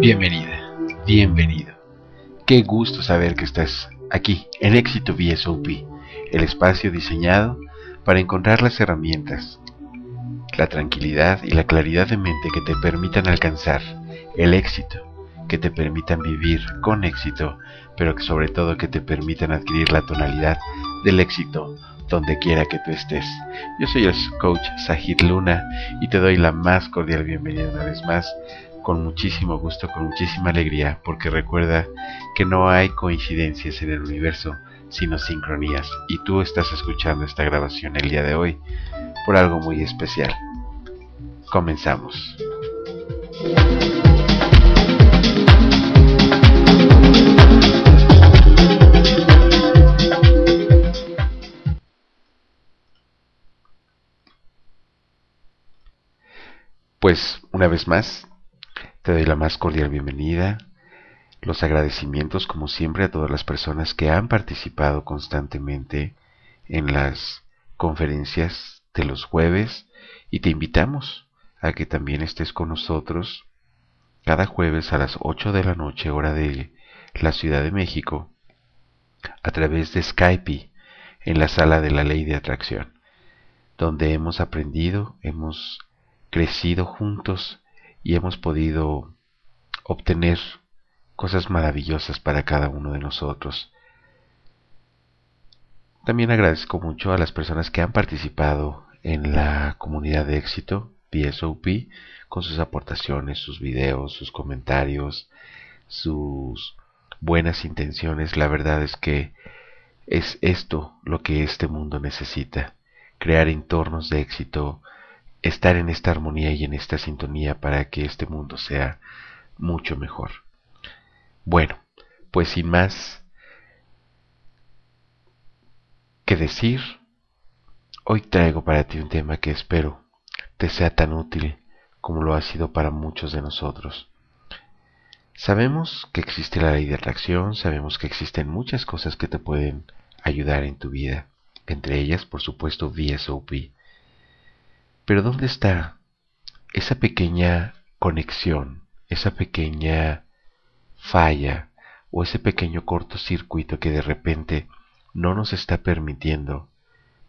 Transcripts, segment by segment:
Bienvenida, bienvenido. Qué gusto saber que estás aquí en Éxito VSOP, el espacio diseñado para encontrar las herramientas, la tranquilidad y la claridad de mente que te permitan alcanzar el éxito, que te permitan vivir con éxito, pero que sobre todo que te permitan adquirir la tonalidad del éxito donde quiera que tú estés. Yo soy el coach Sahid Luna y te doy la más cordial bienvenida una vez más, con muchísimo gusto, con muchísima alegría, porque recuerda que no hay coincidencias en el universo, sino sincronías, y tú estás escuchando esta grabación el día de hoy por algo muy especial. Comenzamos. Pues una vez más, te doy la más cordial bienvenida, los agradecimientos como siempre a todas las personas que han participado constantemente en las conferencias de los jueves. Y te invitamos a que también estés con nosotros cada jueves a las 8 de la noche hora de la Ciudad de México a través de Skype en la sala de la ley de atracción, donde hemos aprendido, hemos crecido juntos y hemos podido obtener cosas maravillosas para cada uno de nosotros. También agradezco mucho a las personas que han participado en la comunidad de éxito PSOP con sus aportaciones, sus videos, sus comentarios, sus buenas intenciones. La verdad es que es esto lo que este mundo necesita, crear entornos de éxito, estar en esta armonía y en esta sintonía para que este mundo sea mucho mejor. Bueno, pues sin más que decir, hoy traigo para ti un tema que espero te sea tan útil como lo ha sido para muchos de nosotros. Sabemos que existe la ley de atracción, sabemos que existen muchas cosas que te pueden ayudar en tu vida, entre ellas, por supuesto, VSOP. Pero ¿dónde está esa pequeña conexión, esa pequeña falla o ese pequeño cortocircuito que de repente no nos está permitiendo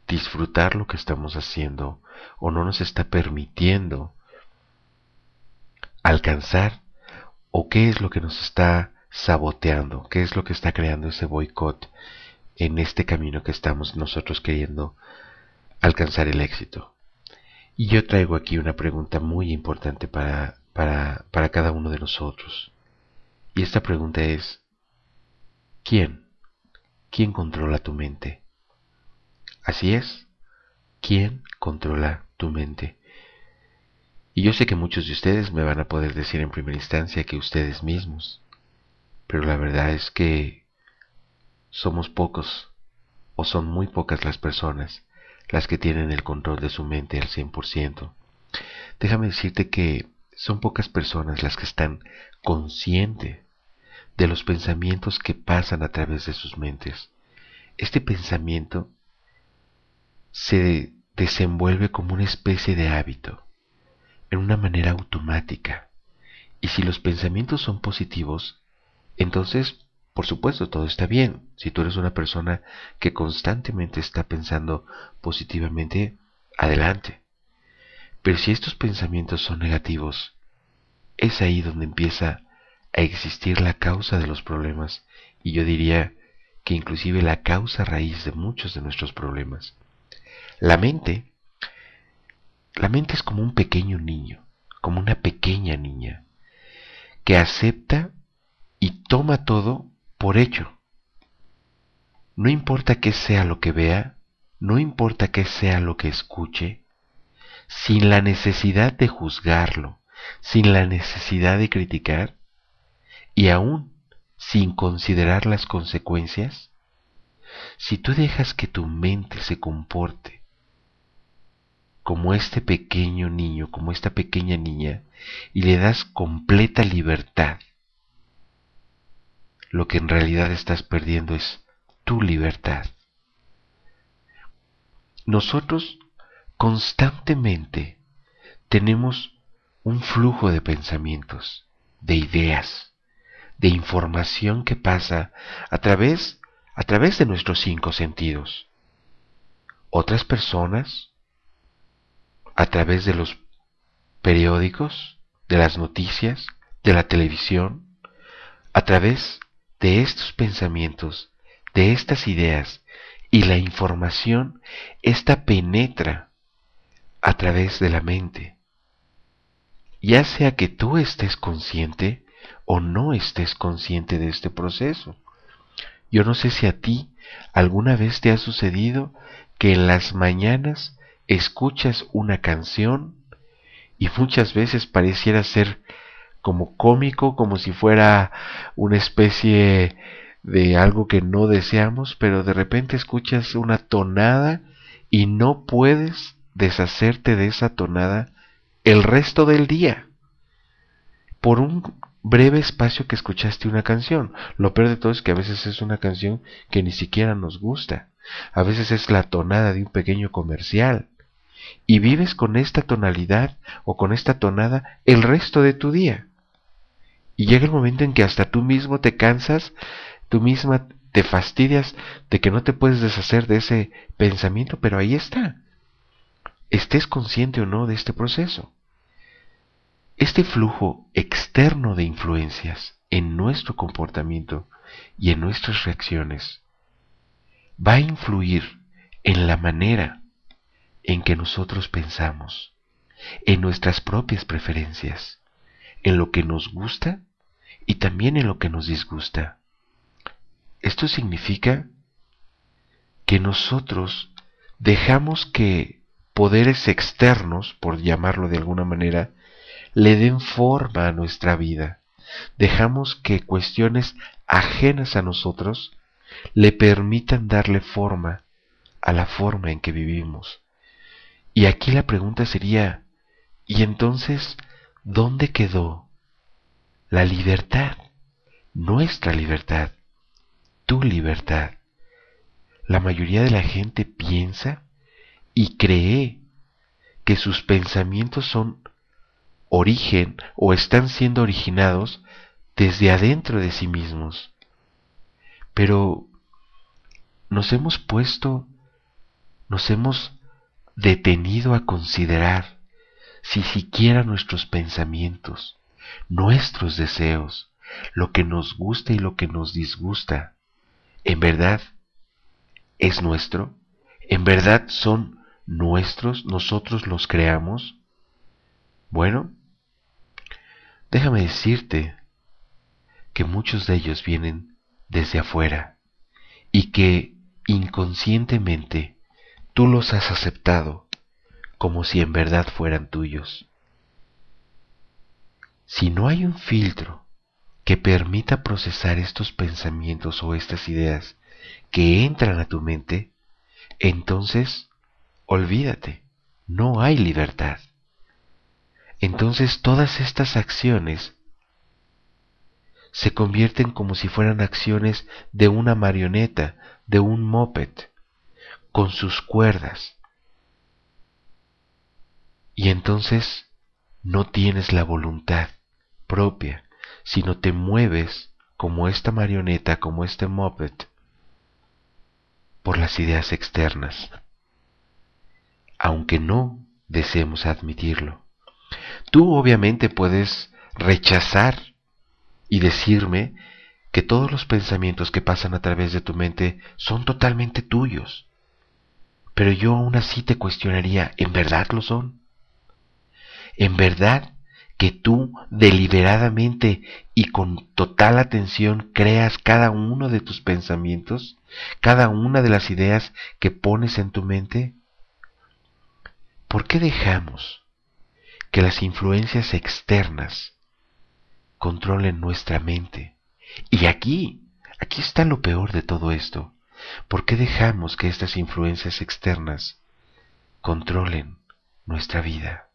disfrutar lo que estamos haciendo o no nos está permitiendo alcanzar o qué es lo que nos está saboteando, qué es lo que está creando ese boicot en este camino que estamos nosotros queriendo alcanzar el éxito. Y yo traigo aquí una pregunta muy importante para, para, para cada uno de nosotros. Y esta pregunta es, ¿quién? ¿Quién controla tu mente? Así es, ¿quién controla tu mente? Y yo sé que muchos de ustedes me van a poder decir en primera instancia que ustedes mismos, pero la verdad es que somos pocos o son muy pocas las personas las que tienen el control de su mente al 100%. Déjame decirte que son pocas personas las que están conscientes de los pensamientos que pasan a través de sus mentes. Este pensamiento se desenvuelve como una especie de hábito, en una manera automática. Y si los pensamientos son positivos, entonces por supuesto, todo está bien. Si tú eres una persona que constantemente está pensando positivamente, adelante. Pero si estos pensamientos son negativos, es ahí donde empieza a existir la causa de los problemas y yo diría que inclusive la causa raíz de muchos de nuestros problemas. La mente, la mente es como un pequeño niño, como una pequeña niña, que acepta y toma todo por hecho. No importa qué sea lo que vea, no importa qué sea lo que escuche, sin la necesidad de juzgarlo, sin la necesidad de criticar, y aún sin considerar las consecuencias, si tú dejas que tu mente se comporte como este pequeño niño, como esta pequeña niña, y le das completa libertad, lo que en realidad estás perdiendo es tu libertad. Nosotros constantemente tenemos un flujo de pensamientos, de ideas, de información que pasa a través, a través de nuestros cinco sentidos. Otras personas, a través de los periódicos, de las noticias, de la televisión, a través de estos pensamientos, de estas ideas y la información, esta penetra a través de la mente. Ya sea que tú estés consciente o no estés consciente de este proceso. Yo no sé si a ti alguna vez te ha sucedido que en las mañanas escuchas una canción y muchas veces pareciera ser como cómico, como si fuera una especie de algo que no deseamos, pero de repente escuchas una tonada y no puedes deshacerte de esa tonada el resto del día. Por un breve espacio que escuchaste una canción. Lo peor de todo es que a veces es una canción que ni siquiera nos gusta. A veces es la tonada de un pequeño comercial. Y vives con esta tonalidad o con esta tonada el resto de tu día. Y llega el momento en que hasta tú mismo te cansas, tú misma te fastidias de que no te puedes deshacer de ese pensamiento, pero ahí está. Estés consciente o no de este proceso. Este flujo externo de influencias en nuestro comportamiento y en nuestras reacciones va a influir en la manera en que nosotros pensamos, en nuestras propias preferencias, en lo que nos gusta y también en lo que nos disgusta. Esto significa que nosotros dejamos que poderes externos, por llamarlo de alguna manera, le den forma a nuestra vida. Dejamos que cuestiones ajenas a nosotros le permitan darle forma a la forma en que vivimos. Y aquí la pregunta sería, ¿y entonces dónde quedó la libertad, nuestra libertad, tu libertad. La mayoría de la gente piensa y cree que sus pensamientos son origen o están siendo originados desde adentro de sí mismos. Pero nos hemos puesto, nos hemos detenido a considerar si siquiera nuestros pensamientos, nuestros deseos, lo que nos gusta y lo que nos disgusta, en verdad es nuestro, en verdad son nuestros, nosotros los creamos. Bueno, déjame decirte que muchos de ellos vienen desde afuera y que inconscientemente tú los has aceptado como si en verdad fueran tuyos. Si no hay un filtro que permita procesar estos pensamientos o estas ideas que entran a tu mente, entonces olvídate, no hay libertad. Entonces todas estas acciones se convierten como si fueran acciones de una marioneta, de un moped, con sus cuerdas. Y entonces no tienes la voluntad propia, sino te mueves como esta marioneta, como este moped, por las ideas externas, aunque no deseemos admitirlo. Tú obviamente puedes rechazar y decirme que todos los pensamientos que pasan a través de tu mente son totalmente tuyos. Pero yo aún así te cuestionaría, ¿en verdad lo son? ¿En verdad que tú deliberadamente y con total atención creas cada uno de tus pensamientos, cada una de las ideas que pones en tu mente? ¿Por qué dejamos que las influencias externas controlen nuestra mente? Y aquí, aquí está lo peor de todo esto. ¿Por qué dejamos que estas influencias externas controlen nuestra vida?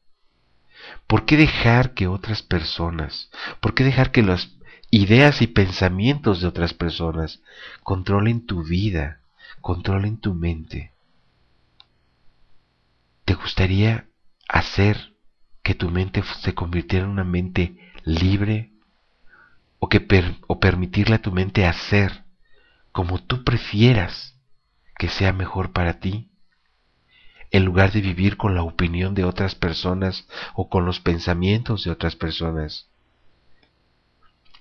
¿Por qué dejar que otras personas, por qué dejar que las ideas y pensamientos de otras personas controlen tu vida, controlen tu mente? ¿Te gustaría hacer que tu mente se convirtiera en una mente libre o, que o permitirle a tu mente hacer como tú prefieras que sea mejor para ti, en lugar de vivir con la opinión de otras personas o con los pensamientos de otras personas.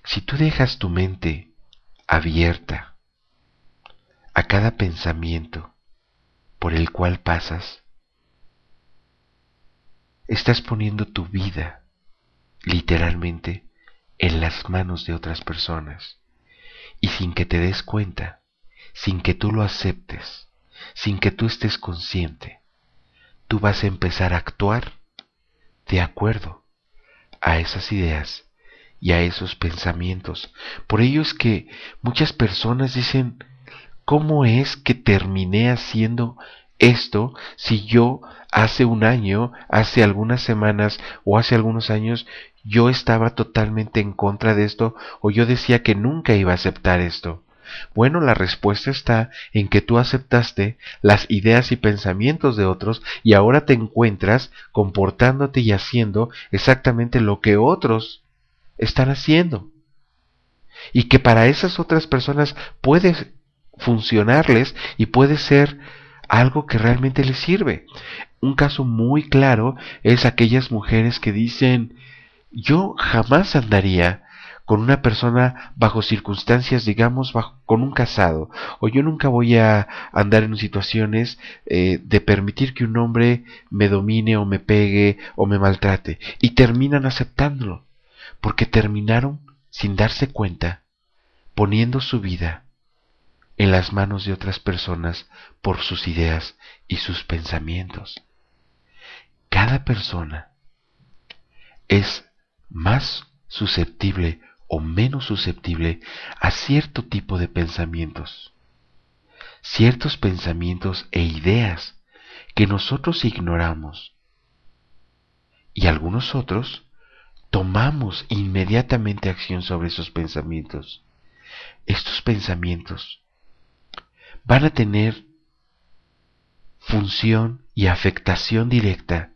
Si tú dejas tu mente abierta a cada pensamiento por el cual pasas, estás poniendo tu vida literalmente en las manos de otras personas y sin que te des cuenta, sin que tú lo aceptes, sin que tú estés consciente, tú vas a empezar a actuar de acuerdo a esas ideas y a esos pensamientos. Por ello es que muchas personas dicen, ¿cómo es que terminé haciendo esto si yo hace un año, hace algunas semanas o hace algunos años yo estaba totalmente en contra de esto o yo decía que nunca iba a aceptar esto? Bueno, la respuesta está en que tú aceptaste las ideas y pensamientos de otros y ahora te encuentras comportándote y haciendo exactamente lo que otros están haciendo. Y que para esas otras personas puede funcionarles y puede ser algo que realmente les sirve. Un caso muy claro es aquellas mujeres que dicen, yo jamás andaría con una persona bajo circunstancias, digamos, con un casado, o yo nunca voy a andar en situaciones eh, de permitir que un hombre me domine o me pegue o me maltrate, y terminan aceptándolo porque terminaron, sin darse cuenta, poniendo su vida en las manos de otras personas por sus ideas y sus pensamientos. Cada persona es más susceptible o menos susceptible a cierto tipo de pensamientos, ciertos pensamientos e ideas que nosotros ignoramos. Y algunos otros tomamos inmediatamente acción sobre esos pensamientos, estos pensamientos van a tener función y afectación directa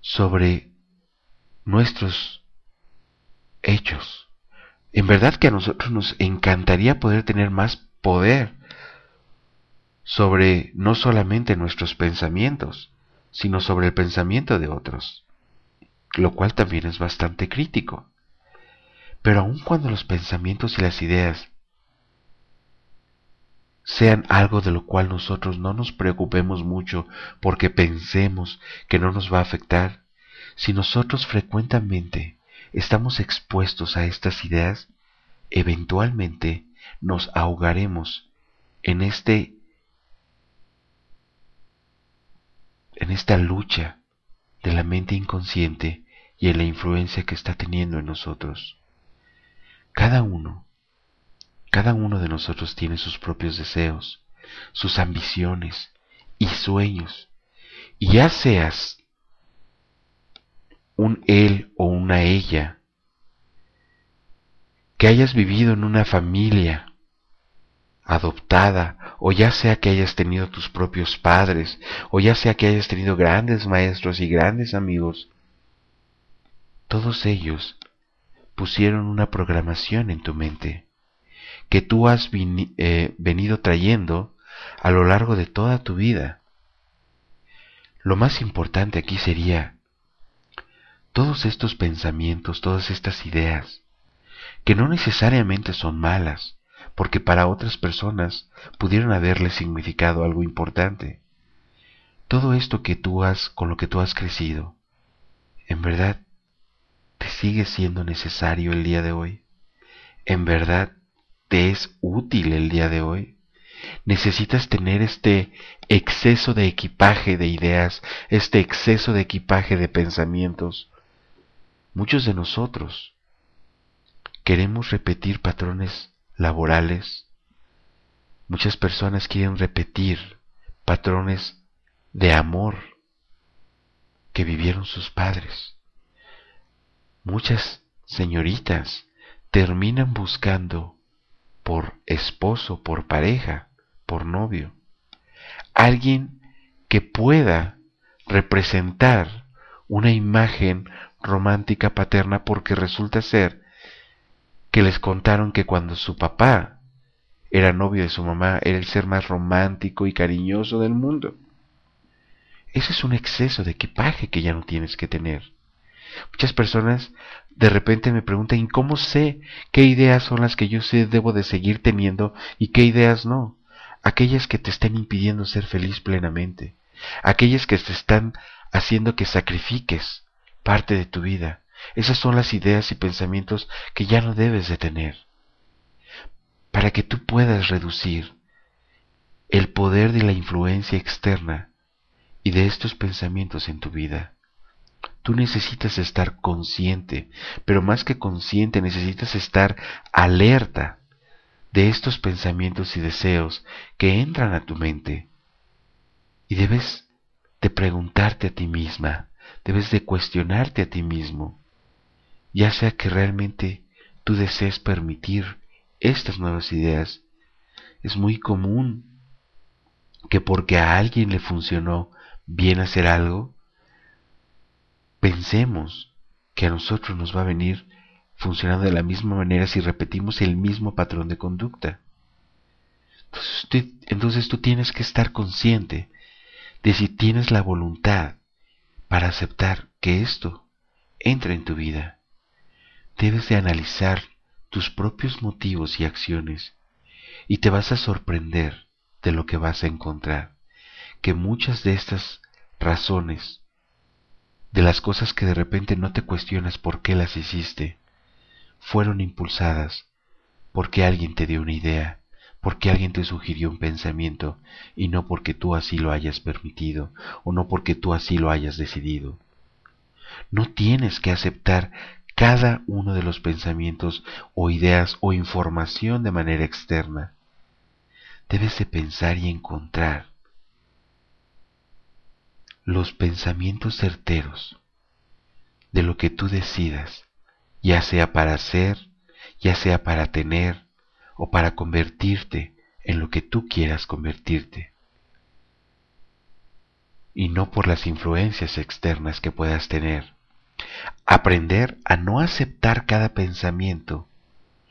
sobre nuestros hechos. En verdad que a nosotros nos encantaría poder tener más poder sobre no solamente nuestros pensamientos, sino sobre el pensamiento de otros lo cual también es bastante crítico. Pero aun cuando los pensamientos y las ideas sean algo de lo cual nosotros no nos preocupemos mucho porque pensemos que no nos va a afectar, si nosotros frecuentemente estamos expuestos a estas ideas, eventualmente nos ahogaremos en este en esta lucha de la mente inconsciente y en la influencia que está teniendo en nosotros. Cada uno, cada uno de nosotros tiene sus propios deseos, sus ambiciones y sueños. Y ya seas un él o una ella, que hayas vivido en una familia adoptada, o ya sea que hayas tenido tus propios padres, o ya sea que hayas tenido grandes maestros y grandes amigos, todos ellos pusieron una programación en tu mente que tú has eh, venido trayendo a lo largo de toda tu vida. Lo más importante aquí sería todos estos pensamientos, todas estas ideas, que no necesariamente son malas, porque para otras personas pudieron haberle significado algo importante. Todo esto que tú has, con lo que tú has crecido, en verdad ¿Te sigue siendo necesario el día de hoy? ¿En verdad te es útil el día de hoy? Necesitas tener este exceso de equipaje de ideas, este exceso de equipaje de pensamientos. Muchos de nosotros queremos repetir patrones laborales. Muchas personas quieren repetir patrones de amor que vivieron sus padres muchas señoritas terminan buscando por esposo, por pareja, por novio, alguien que pueda representar una imagen romántica paterna porque resulta ser que les contaron que cuando su papá era novio de su mamá era el ser más romántico y cariñoso del mundo. Ese es un exceso de equipaje que ya no tienes que tener. Muchas personas de repente me preguntan, ¿y cómo sé qué ideas son las que yo debo de seguir teniendo y qué ideas no? Aquellas que te están impidiendo ser feliz plenamente, aquellas que te están haciendo que sacrifiques parte de tu vida. Esas son las ideas y pensamientos que ya no debes de tener. Para que tú puedas reducir el poder de la influencia externa y de estos pensamientos en tu vida. Tú necesitas estar consciente, pero más que consciente necesitas estar alerta de estos pensamientos y deseos que entran a tu mente. Y debes de preguntarte a ti misma, debes de cuestionarte a ti mismo, ya sea que realmente tú desees permitir estas nuevas ideas. Es muy común que porque a alguien le funcionó bien hacer algo, pensemos que a nosotros nos va a venir funcionando de la misma manera si repetimos el mismo patrón de conducta. Entonces, entonces, tú tienes que estar consciente de si tienes la voluntad para aceptar que esto entra en tu vida. Debes de analizar tus propios motivos y acciones y te vas a sorprender de lo que vas a encontrar que muchas de estas razones, de las cosas que de repente no te cuestionas por qué las hiciste, fueron impulsadas porque alguien te dio una idea, porque alguien te sugirió un pensamiento y no porque tú así lo hayas permitido o no porque tú así lo hayas decidido. No tienes que aceptar cada uno de los pensamientos o ideas o información de manera externa. Debes de pensar y encontrar los pensamientos certeros de lo que tú decidas, ya sea para ser, ya sea para tener o para convertirte en lo que tú quieras convertirte, y no por las influencias externas que puedas tener. Aprender a no aceptar cada pensamiento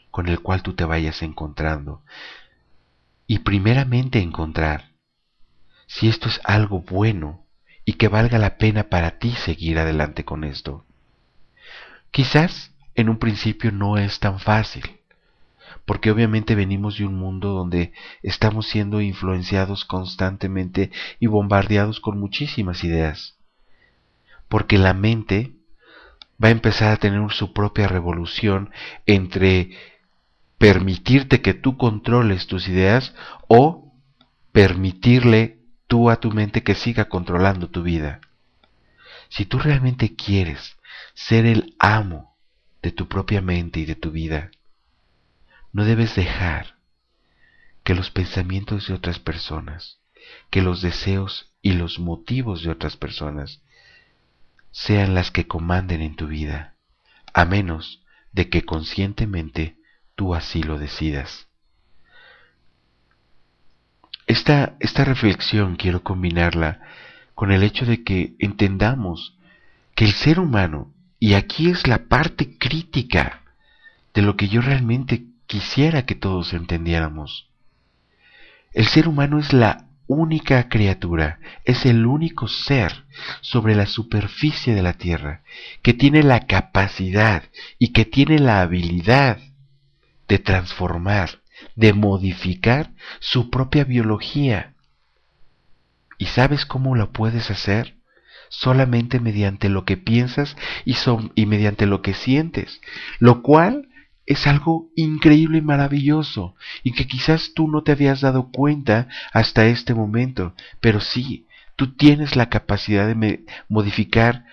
con el cual tú te vayas encontrando, y primeramente encontrar si esto es algo bueno y que valga la pena para ti seguir adelante con esto. Quizás en un principio no es tan fácil, porque obviamente venimos de un mundo donde estamos siendo influenciados constantemente y bombardeados con muchísimas ideas, porque la mente va a empezar a tener su propia revolución entre permitirte que tú controles tus ideas o permitirle tú a tu mente que siga controlando tu vida. Si tú realmente quieres ser el amo de tu propia mente y de tu vida, no debes dejar que los pensamientos de otras personas, que los deseos y los motivos de otras personas sean las que comanden en tu vida, a menos de que conscientemente tú así lo decidas. Esta, esta reflexión quiero combinarla con el hecho de que entendamos que el ser humano, y aquí es la parte crítica de lo que yo realmente quisiera que todos entendiéramos, el ser humano es la única criatura, es el único ser sobre la superficie de la Tierra que tiene la capacidad y que tiene la habilidad de transformar de modificar su propia biología. ¿Y sabes cómo lo puedes hacer? Solamente mediante lo que piensas y, y mediante lo que sientes, lo cual es algo increíble y maravilloso y que quizás tú no te habías dado cuenta hasta este momento, pero sí, tú tienes la capacidad de modificar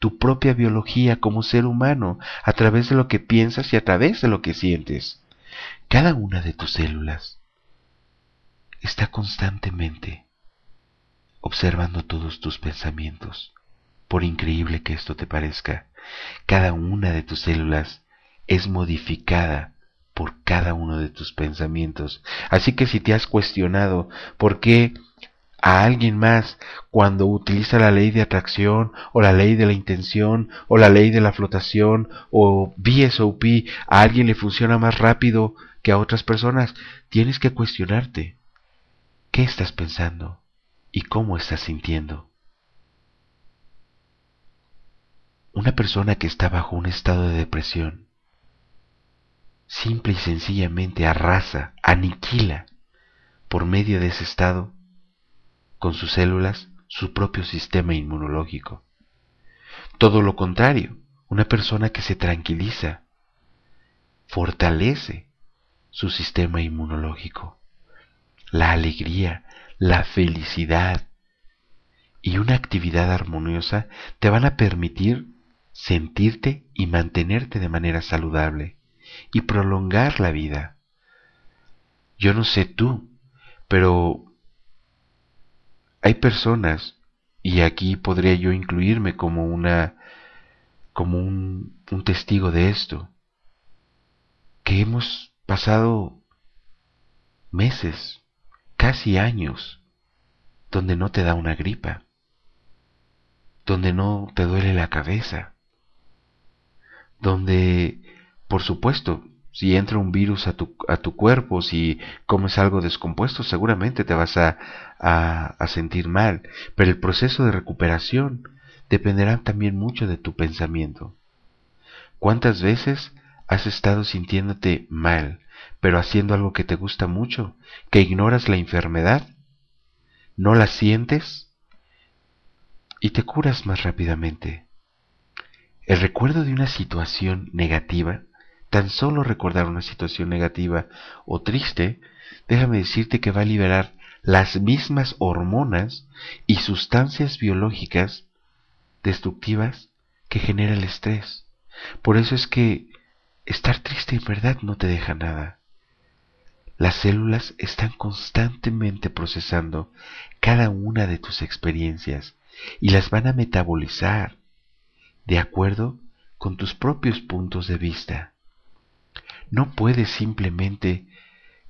tu propia biología como ser humano a través de lo que piensas y a través de lo que sientes. Cada una de tus células está constantemente observando todos tus pensamientos. Por increíble que esto te parezca, cada una de tus células es modificada por cada uno de tus pensamientos. Así que si te has cuestionado por qué a alguien más cuando utiliza la ley de atracción o la ley de la intención o la ley de la flotación o VSOP, a alguien le funciona más rápido que a otras personas, tienes que cuestionarte qué estás pensando y cómo estás sintiendo. Una persona que está bajo un estado de depresión simple y sencillamente arrasa, aniquila por medio de ese estado con sus células su propio sistema inmunológico. Todo lo contrario, una persona que se tranquiliza fortalece su sistema inmunológico. La alegría, la felicidad y una actividad armoniosa te van a permitir sentirte y mantenerte de manera saludable y prolongar la vida. Yo no sé tú, pero hay personas, y aquí podría yo incluirme como una como un, un testigo de esto, que hemos pasado meses, casi años, donde no te da una gripa, donde no te duele la cabeza, donde por supuesto, si entra un virus a tu, a tu cuerpo, si comes algo descompuesto, seguramente te vas a, a, sentir mal. Pero el proceso de recuperación dependerá también mucho de tu pensamiento. ¿Cuántas veces has estado sintiéndote mal, pero haciendo algo que te gusta mucho, que ignoras la enfermedad? ¿No la sientes? Y te curas más rápidamente. El recuerdo de una situación negativa Tan solo recordar una situación negativa o triste, déjame decirte que va a liberar las mismas hormonas y sustancias biológicas destructivas que genera el estrés. Por eso es que estar triste en verdad no te deja nada. Las células están constantemente procesando cada una de tus experiencias y las van a metabolizar de acuerdo con tus propios puntos de vista. No puedes simplemente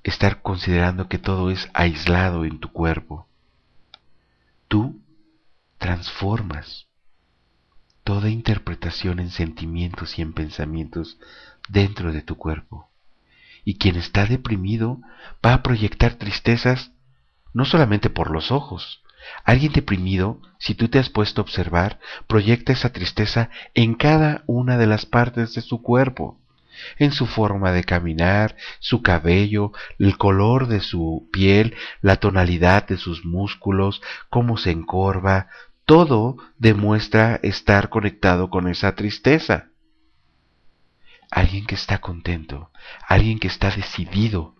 estar considerando que todo es aislado en tu cuerpo. Tú transformas toda interpretación en sentimientos y en pensamientos dentro de tu cuerpo. Y quien está deprimido va a proyectar tristezas no solamente por los ojos. Alguien deprimido, si tú te has puesto a observar, proyecta esa tristeza en cada una de las partes de su cuerpo en su forma de caminar, su cabello, el color de su piel, la tonalidad de sus músculos, cómo se encorva, todo demuestra estar conectado con esa tristeza. Alguien que está contento, alguien que está decidido,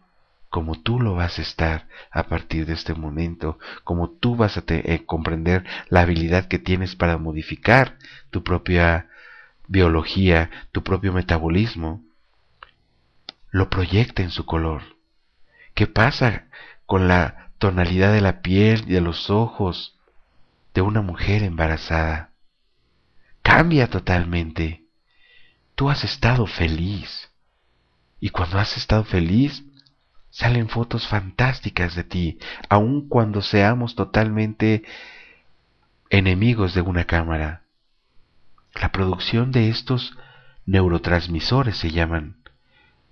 como tú lo vas a estar a partir de este momento, como tú vas a eh, comprender la habilidad que tienes para modificar tu propia biología, tu propio metabolismo, lo proyecta en su color. ¿Qué pasa con la tonalidad de la piel y de los ojos de una mujer embarazada? Cambia totalmente. Tú has estado feliz. Y cuando has estado feliz, salen fotos fantásticas de ti, aun cuando seamos totalmente enemigos de una cámara. La producción de estos neurotransmisores se llaman,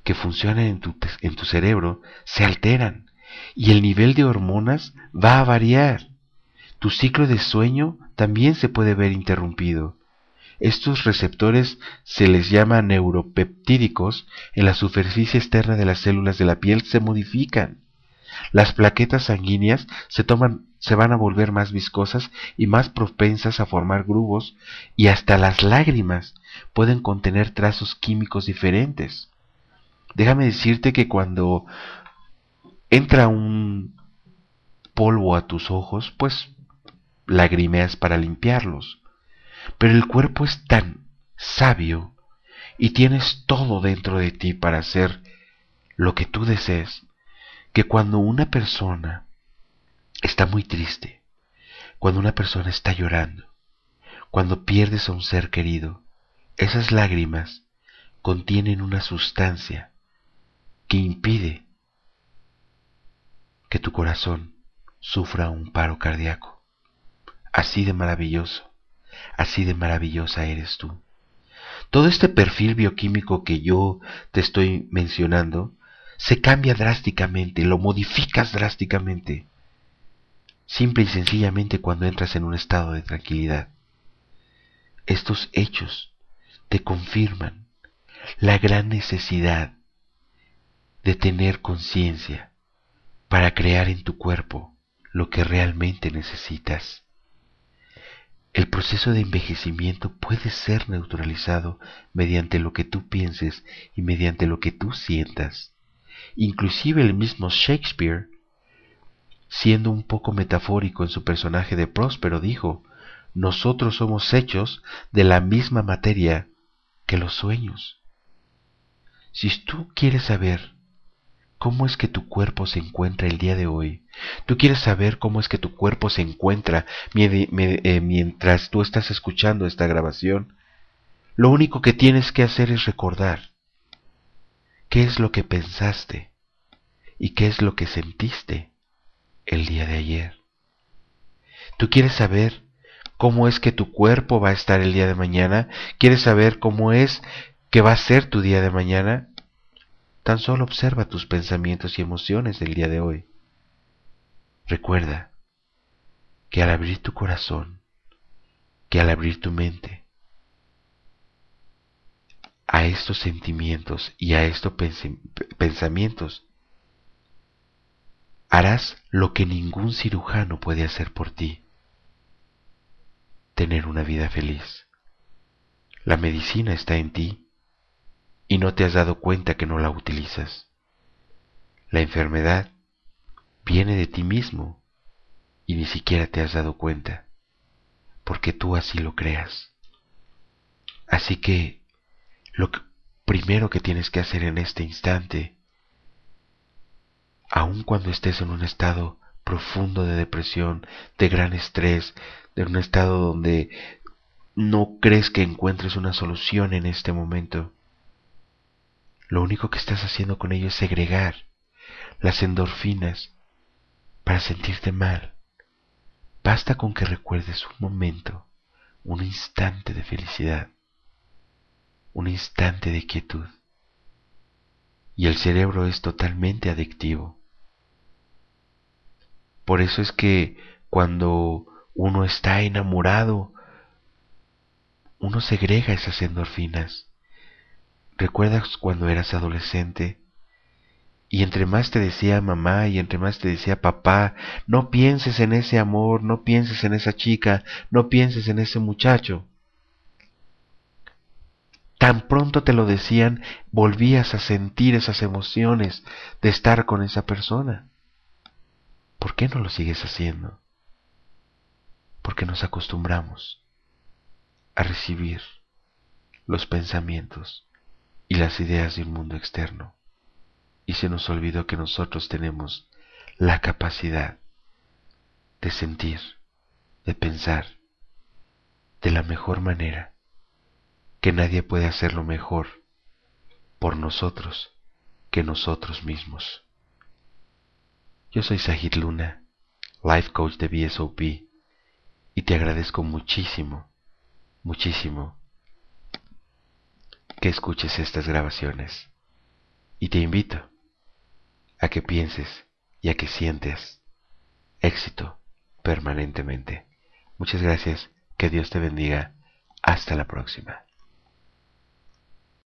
que funcionan en tu, en tu cerebro, se alteran y el nivel de hormonas va a variar. Tu ciclo de sueño también se puede ver interrumpido. Estos receptores se les llama neuropeptídicos en la superficie externa de las células de la piel se modifican. Las plaquetas sanguíneas se toman se van a volver más viscosas y más propensas a formar grumos y hasta las lágrimas pueden contener trazos químicos diferentes. Déjame decirte que cuando entra un polvo a tus ojos, pues lagrimeas para limpiarlos. Pero el cuerpo es tan sabio y tienes todo dentro de ti para hacer lo que tú desees, que cuando una persona está muy triste, cuando una persona está llorando, cuando pierdes a un ser querido, esas lágrimas contienen una sustancia que impide que tu corazón sufra un paro cardíaco. Así de maravilloso, así de maravillosa eres tú. Todo este perfil bioquímico que yo te estoy mencionando se cambia drásticamente, lo modificas drásticamente, simple y sencillamente cuando entras en un estado de tranquilidad. Estos hechos te confirman la gran necesidad de tener conciencia para crear en tu cuerpo lo que realmente necesitas. El proceso de envejecimiento puede ser neutralizado mediante lo que tú pienses y mediante lo que tú sientas. Inclusive el mismo Shakespeare, siendo un poco metafórico en su personaje de Próspero, dijo, nosotros somos hechos de la misma materia que los sueños. Si tú quieres saber cómo es que tu cuerpo se encuentra el día de hoy, tú quieres saber cómo es que tu cuerpo se encuentra eh, mientras tú estás escuchando esta grabación, lo único que tienes que hacer es recordar qué es lo que pensaste y qué es lo que sentiste el día de ayer. Tú quieres saber cómo es que tu cuerpo va a estar el día de mañana, quieres saber cómo es que va a ser tu día de mañana, tan solo observa tus pensamientos y emociones del día de hoy. Recuerda que al abrir tu corazón, que al abrir tu mente a estos sentimientos y a estos pensamientos, harás lo que ningún cirujano puede hacer por ti, tener una vida feliz. La medicina está en ti y no te has dado cuenta que no la utilizas. La enfermedad viene de ti mismo y ni siquiera te has dado cuenta, porque tú así lo creas. Así que lo primero que tienes que hacer en este instante, aun cuando estés en un estado profundo de depresión, de gran estrés, de un estado donde no crees que encuentres una solución en este momento, lo único que estás haciendo con ello es segregar las endorfinas para sentirte mal. Basta con que recuerdes un momento, un instante de felicidad, un instante de quietud. Y el cerebro es totalmente adictivo. Por eso es que cuando uno está enamorado, uno segrega esas endorfinas ¿Recuerdas cuando eras adolescente? Y entre más te decía mamá y entre más te decía papá, no pienses en ese amor, no pienses en esa chica, no pienses en ese muchacho. Tan pronto te lo decían, volvías a sentir esas emociones de estar con esa persona. ¿Por qué no lo sigues haciendo? Porque nos acostumbramos a recibir los pensamientos y las ideas de un mundo externo. Y se nos olvidó que nosotros tenemos la capacidad de sentir, de pensar de la mejor manera, que nadie puede hacerlo mejor por nosotros que nosotros mismos. Yo soy Sahid Luna, Life Coach de BSOP, y te agradezco muchísimo, muchísimo que escuches estas grabaciones y te invito a que pienses y a que sientes éxito permanentemente. Muchas gracias, que Dios te bendiga. Hasta la próxima.